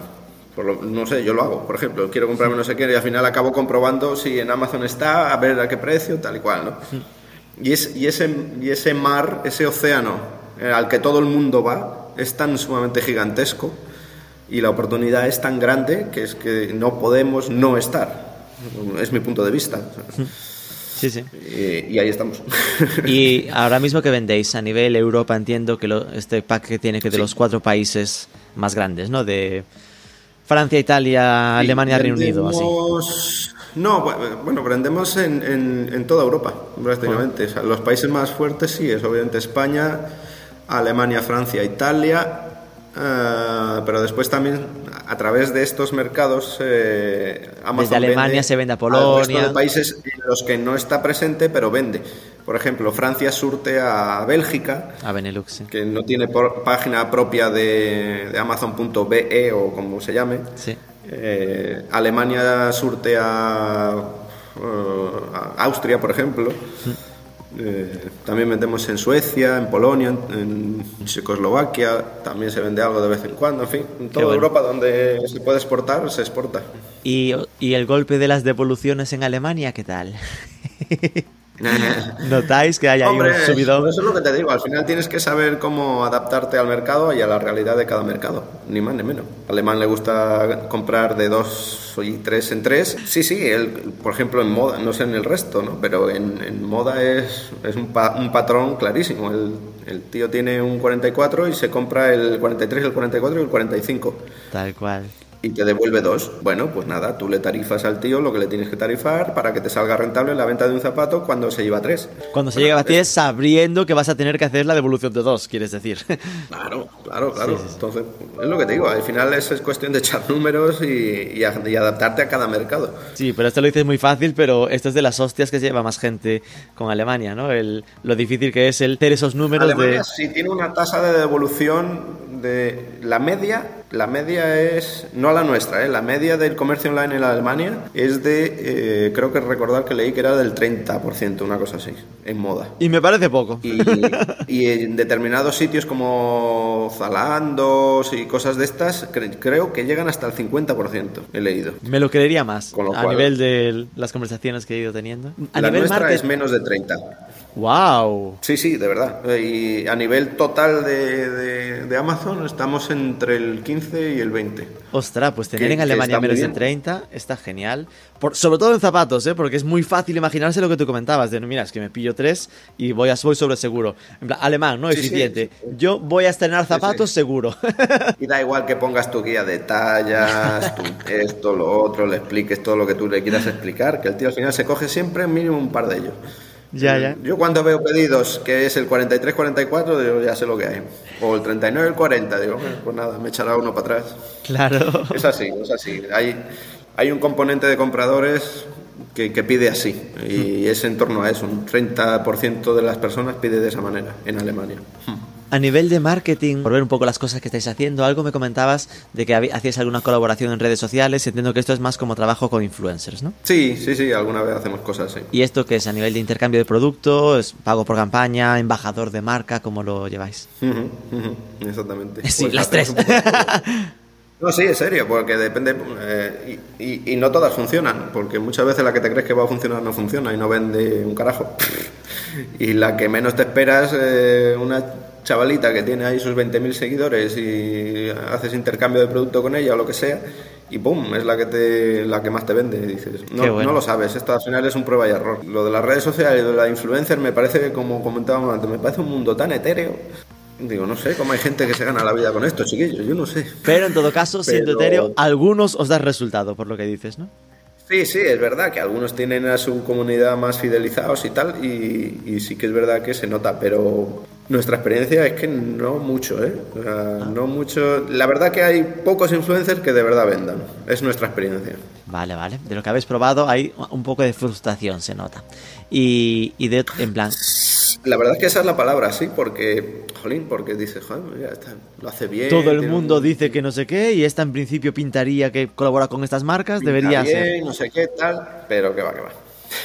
Por lo- no sé, yo lo hago, por ejemplo, quiero comprarme no sé qué y al final acabo comprobando si en Amazon está, a ver a qué precio, tal y cual, ¿no? Y, es, y, ese, y ese mar, ese océano eh, al que todo el mundo va, es tan sumamente gigantesco y la oportunidad es tan grande que es que no podemos no estar. Es mi punto de vista. Sí, sí. y, y ahí estamos. (laughs) Y ahora mismo que vendéis a nivel Europa, entiendo que lo- este pack que tiene que de Sí. los cuatro países más grandes, ¿no? De Francia, Italia, Alemania, Reino Unido, así. No, bu- bueno, vendemos en, en- en toda Europa, prácticamente. O sea, los países más fuertes sí, es obviamente España, Alemania, Francia, Italia, eh, pero después también a través de estos mercados eh, Amazon Desde Alemania vende se vende a al resto Polonia. de países en los que no está presente, pero vende. Por ejemplo, Francia surte a Bélgica, A Benelux, sí. que no tiene por- página propia de, de Amazon.be o como se llame. Sí. Eh, Alemania surte a, eh, a Austria, por ejemplo. Eh, también vendemos en Suecia, en Polonia, en, en Checoslovaquia. También se vende algo de vez en cuando. En fin, en toda bueno. Europa donde se puede exportar, se exporta. ¿Y, y el golpe de las devoluciones en Alemania, ¿qué tal? (laughs) (laughs) ¿Notáis que hay ahí Hombre, un subidón? eso es lo que te digo. Al final tienes que saber cómo adaptarte al mercado y a la realidad de cada mercado. Ni más ni menos. Al alemán le gusta comprar de dos y tres en tres. Sí, sí, él, por ejemplo, en moda, no sé en el resto, ¿no? Pero en, en moda es, es un, pa- un patrón clarísimo. El, el tío tiene un 44 y se compra el 43, el 44 y el 45 Tal cual. Y te devuelve dos. Bueno, pues nada, tú le tarifas al tío lo que le tienes que tarifar para que te salga rentable la venta de un zapato cuando se lleva tres. Cuando se Bueno, llega a ti es sabiendo que vas a tener que hacer la devolución de dos, quieres decir. (laughs) Claro, claro, claro. Entonces, es lo que te digo, al final es, es cuestión de echar números y, y a- y adaptarte a cada mercado. Sí, pero esto lo dices muy fácil, pero esto es de las hostias que lleva más gente con Alemania, ¿no? El, lo difícil que es el hacer esos números Alemania de... sí tiene una tasa de devolución de la media, la media es, no la nuestra, ¿eh? la media del comercio online en Alemania es de, eh, creo que recordar que leí que era del 30%, una cosa así, en moda. Y me parece poco. Y, y en determinados sitios como Zalando y cosas de estas, cre- creo que llegan hasta el 50%, he leído. Me lo creería más Con lo a cual- nivel de las conversaciones que he ido teniendo. A la nivel nuestra market... es menos de 30. ¡Wow! Sí, sí, de verdad. Y a nivel total de, de- de Amazon estamos entre el 15 y el 20. Ostras, pues tener Que- en Alemania menos de bien. 30 está genial. Por, sobre todo en zapatos, ¿eh? Porque es muy fácil imaginarse lo que tú comentabas. De, mira, es que me pillo tres y voy, a, voy sobre seguro. En plan, alemán, ¿no? Sí, Eficiente. sí, sí. Yo voy a estrenar zapatos seguro. (laughs) Y da igual que pongas tu guía de tallas, tu esto, lo otro, le expliques todo lo que tú le quieras explicar, que el tío al final se coge siempre mínimo un par de ellos. Ya, ya. Yo cuando veo pedidos que es el 43-44, digo, ya sé lo que hay. O el 39-40, digo, "Bueno, pues nada, me echará uno para atrás. Claro. (laughs) Es así, es así. Hay, hay un componente de compradores que, que pide así. Y es en torno a eso. Un 30% de las personas pide de esa manera en Alemania. A nivel de marketing, por ver un poco las cosas que estáis haciendo, algo me comentabas de que hacías alguna colaboración en redes sociales. Entiendo que esto es más como trabajo con influencers, ¿no? Sí, sí, sí, alguna vez hacemos cosas así. ¿Y esto qué es a nivel de intercambio de productos, pago por campaña, embajador de marca? ¿Cómo lo lleváis? Exactamente. (laughs) Sí, Pues las tres. No, sí, en serio, porque depende. eh, y, y- y no todas funcionan, porque muchas veces la que te crees que va a funcionar no funciona y no vende un carajo. (laughs) Y la que menos te esperas, eh, una chavalita que tiene ahí sus 20.000 seguidores y haces intercambio de producto con ella o lo que sea, y ¡pum! es la que, te, la que más te vende. Dices, no, Qué bueno. no lo sabes, esto al final es un prueba y error. Lo de las redes sociales y de la influencer me parece, como comentábamos antes, me parece un mundo tan etéreo. Digo, no sé cómo hay gente que se gana la vida con esto, chiquillos, yo no sé. Pero en todo caso, (laughs) siendo etéreo, algunos os da resultado, por lo que dices, ¿no? Sí, sí, es verdad que algunos tienen a su comunidad más fidelizados y tal, y, y sí que es verdad que se nota, pero nuestra experiencia es que no mucho, ¿eh? O sea, no mucho. La verdad que hay pocos influencers que de verdad vendan, es nuestra experiencia. Vale, vale. De lo que habéis probado hay un poco de frustración, se nota. Y, y de, en plan, La verdad es que esa es la palabra, sí, porque, jolín, porque dices, joder, mira, está- lo hace bien. todo el mundo un- dice que no sé qué y esta en principio pintaría que colabora con estas marcas, pinta debería bien, ser. no sé qué, tal, pero que va, que va.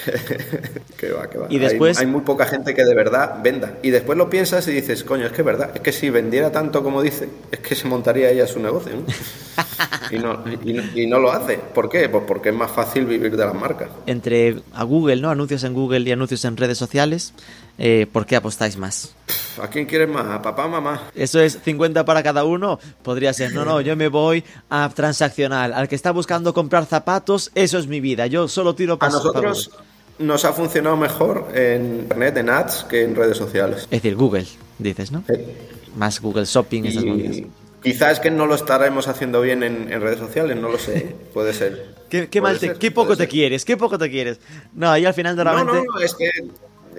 (laughs) que va, que va. Y Hay- después- Hay, muy poca gente que de verdad venda. Y después lo piensas y dices, coño, es que es verdad. Es que si vendiera tanto como dice, es que se montaría ella su negocio. ¿no? (laughs) y, no, y, no, y no lo hace. ¿Por qué? Pues porque es más fácil vivir de las marcas. Entre a Google, ¿no? Anuncios en Google y anuncios en redes sociales, eh, ¿por qué apostáis más? ¿A quién quieres más? ¿A papá, mamá? Eso es 50 para cada uno. Podría ser, no, no, yo me voy a transaccional. Al que está buscando comprar zapatos, eso es mi vida. Yo solo tiro A para nosotros nos ha funcionado mejor en internet, en ads, que en redes sociales. Es decir, Google, dices, ¿no? Eh, Más Google Shopping, esas. Y quizás que no lo estaremos haciendo bien en, en redes sociales, no lo sé, (laughs) puede ser. ¿Qué, mal te- ser, qué poco te ser. quieres, qué poco te quieres. No, ahí al final de No, realmente... no, es que,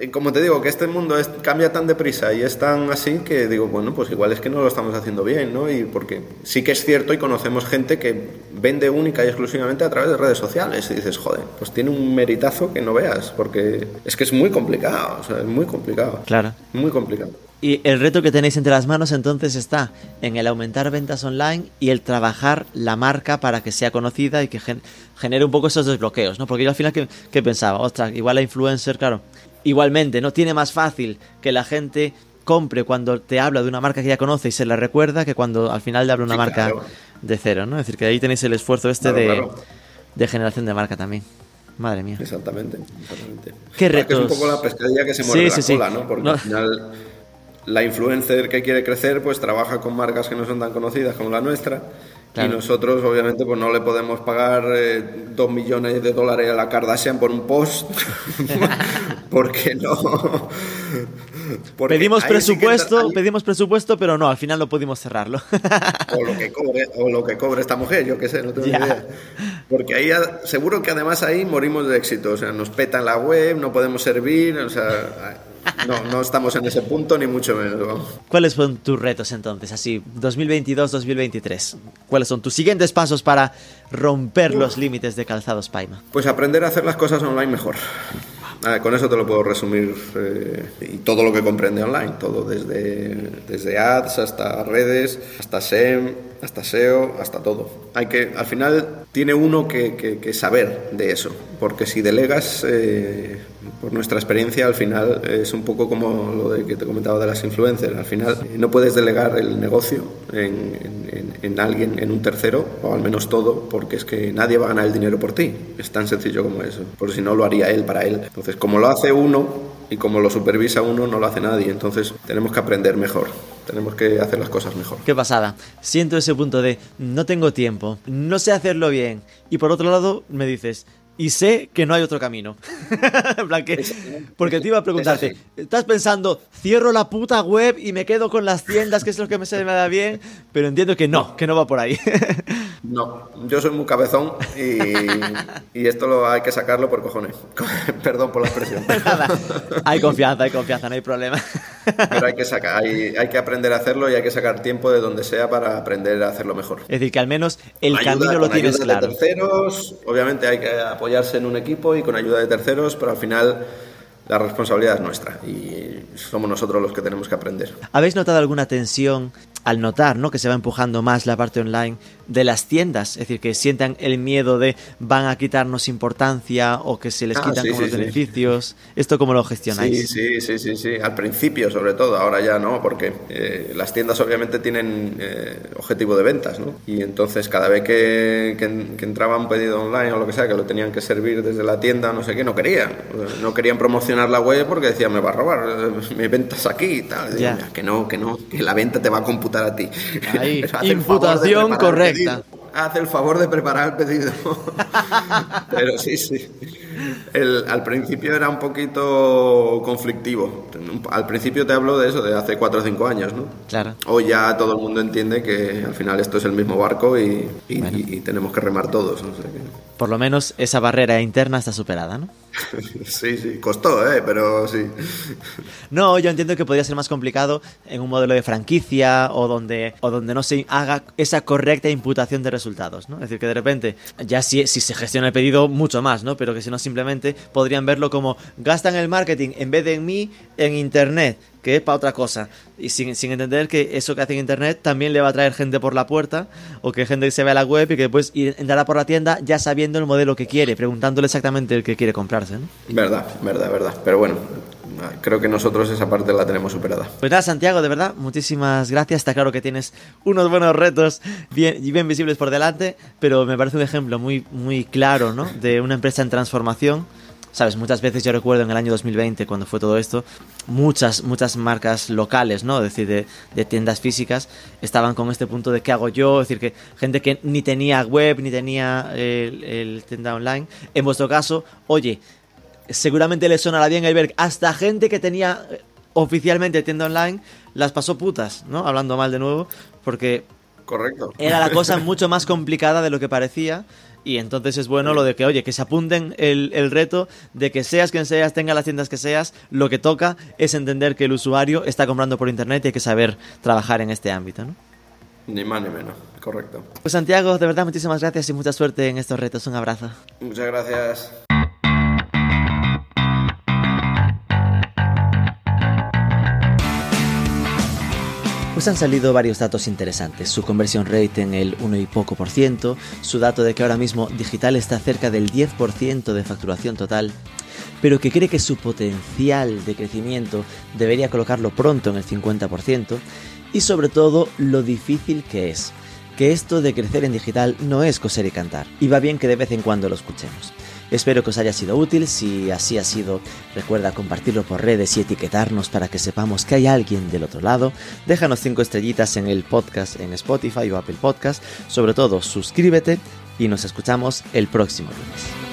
como te digo, que este mundo es- cambia tan deprisa y es tan así que digo, bueno, pues igual es que no lo estamos haciendo bien, ¿no? Y porque sí que es cierto y conocemos gente que vende única y exclusivamente a través de redes sociales y dices, joder, pues tiene un meritazo que no veas, porque es que es muy complicado, o sea, es muy complicado. Claro. Muy complicado. Y el reto que tenéis entre las manos entonces está en el aumentar ventas online y el trabajar la marca para que sea conocida y que gen- genere un poco esos desbloqueos, ¿no? Porque yo al final que, que pensaba, ostras, igual la influencer, claro, igualmente, ¿no? Tiene más fácil que la gente compre cuando te habla de una marca que ya conoce y se la recuerda que cuando al final le habla una Sí, marca claro. de cero, ¿no? Es decir, que ahí tenéis el esfuerzo este Claro, de, claro. de generación de marca también. Madre mía. Exactamente, exactamente. ¿Qué Es un poco la pescadilla que se muerde Sí, la sí, sí. cola, ¿no? Porque No. al final la influencer que quiere crecer pues trabaja con marcas que no son tan conocidas como la nuestra Claro. y nosotros obviamente pues no le podemos pagar eh, dos millones de dólares a la Kardashian por un post (laughs) porque no Porque pedimos sí presupuesto, pedimos presupuesto, pero no, al final no pudimos cerrarlo. o lo que cobre o lo que cobre esta mujer yo qué sé no tengo ni idea porque ahí ya- seguro que además ahí morimos de éxito o sea nos petan la web no podemos servir o sea no no estamos en ese punto ni mucho menos vamos. ¿Cuáles son tus retos entonces? Así, 2022-2023. ¿Cuáles son tus siguientes pasos para romper los límites de calzados Paima? pues aprender a hacer las cosas online mejor Ah, con eso te lo puedo resumir eh, y todo lo que comprende online, todo desde, desde ads hasta redes, hasta SEM, hasta SEO, hasta todo. Hay que, al final tiene uno que, que- que saber de eso, porque si delegas, eh, por nuestra experiencia, al final es un poco como lo de que te comentaba de las influencers. Al final eh, no puedes delegar el negocio en, en- en- en alguien, en un tercero, o al menos todo, porque es que nadie va a ganar el dinero por ti. Es tan sencillo como eso. Porque si no lo haría él para él. Entonces, como lo hace uno y como lo supervisa uno, no lo hace nadie. Entonces, tenemos que aprender mejor. Tenemos que hacer las cosas mejor. Qué pasada. Siento ese punto de no tengo tiempo, no sé hacerlo bien. Y por otro lado, me dices, y sé que no hay otro camino. (laughs) En plan que- porque te iba a preguntarte, estás pensando, cierro la puta web y me quedo con las tiendas, que es lo que me se me da bien, pero entiendo que no, que no va por ahí. (laughs) No, yo soy muy cabezón y, y esto lo hay que sacarlo por cojones. (laughs) Perdón por la expresión. Nada, hay confianza, hay confianza, no hay problema. Pero hay que sacar, hay, hay, que aprender a hacerlo y hay que sacar tiempo de donde sea para aprender a hacerlo mejor. Es decir, que al menos el camino lo tienes ayuda claro. De terceros, obviamente hay que apoyarse en un equipo y con ayuda de terceros, pero al final la responsabilidad es nuestra y somos nosotros los que tenemos que aprender. ¿Habéis notado alguna tensión al notar ¿no? que se va empujando más la parte online de las tiendas? Es decir, que sientan el miedo de van a quitarnos importancia o que se les Ah, quitan sí, como sí, los sí. beneficios. ¿Esto cómo lo gestionáis? sí, sí, sí, sí. Al principio, sobre todo, ahora ya no, porque eh, las tiendas obviamente tienen eh, objetivo de ventas, ¿no? Y entonces cada vez que, que- que entraba un pedido online o lo que sea, que lo tenían que servir desde la tienda, no sé qué, no querían. No querían promocionar la web porque decían, me va a robar (laughs) mis ventas aquí y tal. Y digo, Ya. "Mira, que no, que no, que la venta te va a computar a ti. Ahí, (laughs) imputación correcta. Pedido. Haz el favor de preparar el pedido. (laughs) Pero sí, sí. El- al principio era un poquito conflictivo. Al principio te hablo de eso, de hace 4 o 5 años, ¿no? Claro. Hoy ya todo el mundo entiende que al final esto es el mismo barco y, y- Bueno. y- y tenemos que remar todos. Por lo menos esa barrera interna está superada, ¿no? (laughs) Sí, sí, costó, ¿eh? Pero sí. No, yo entiendo que podría ser más complicado en un modelo de franquicia o donde, o donde no se haga esa correcta imputación de resultados, ¿no? Es decir, que de repente, ya si, si se gestiona el pedido, mucho más, ¿no? Pero que si no, simplemente podrían verlo como gastan el marketing en vez de en mí, en internet, que es para otra cosa. Y sin, sin entender que eso que hace en internet también le va a traer gente por la puerta, o que gente que se vea la web y que después entrará por la tienda ya sabiendo el modelo que quiere, preguntándole exactamente el que quiere comprarse, ¿no? Verdad, verdad, verdad. Pero bueno, creo que nosotros esa parte la tenemos superada. Pues nada, Santiago, de verdad, muchísimas gracias. Está claro que tienes unos buenos retos bien, bien visibles por delante, pero me parece un ejemplo muy, muy claro, ¿no? De una empresa en transformación. Sabes, muchas veces yo recuerdo en el año 2020, cuando fue todo esto, muchas, muchas marcas locales, ¿no? Es decir, de, de tiendas físicas, estaban con este punto de qué hago yo, es decir, que gente que ni tenía web, ni tenía el, el tienda online. En vuestro caso, oye, seguramente le sonará bien el ver hasta gente que tenía eh, oficialmente tienda online las pasó putas, ¿no? Hablando mal de nuevo, porque Correcto. era la cosa (laughs) mucho más complicada de lo que parecía. Y entonces es bueno lo de que, oye, que se apunten el, el reto de que seas quien seas, tenga las tiendas que seas, lo que toca es entender que el usuario está comprando por internet y hay que saber trabajar en este ámbito, ¿no? Ni más ni menos. Correcto. Pues Santiago, de verdad, muchísimas gracias y mucha suerte en estos retos. Un abrazo. Muchas gracias. Pues han salido varios datos interesantes. Su conversión rate en el 1 y poco por ciento, su dato de que ahora mismo digital está cerca del 10% de facturación total, pero que cree que su potencial de crecimiento debería colocarlo pronto en el 50%, y sobre todo lo difícil que es. Que esto de crecer en digital no es coser y cantar, y va bien que de vez en cuando lo escuchemos. Espero que os haya sido útil, si así ha sido, recuerda compartirlo por redes y etiquetarnos para que sepamos que hay alguien del otro lado. Déjanos 5 estrellitas en el podcast en Spotify o Apple Podcast. Sobre todo, suscríbete y nos escuchamos el próximo lunes.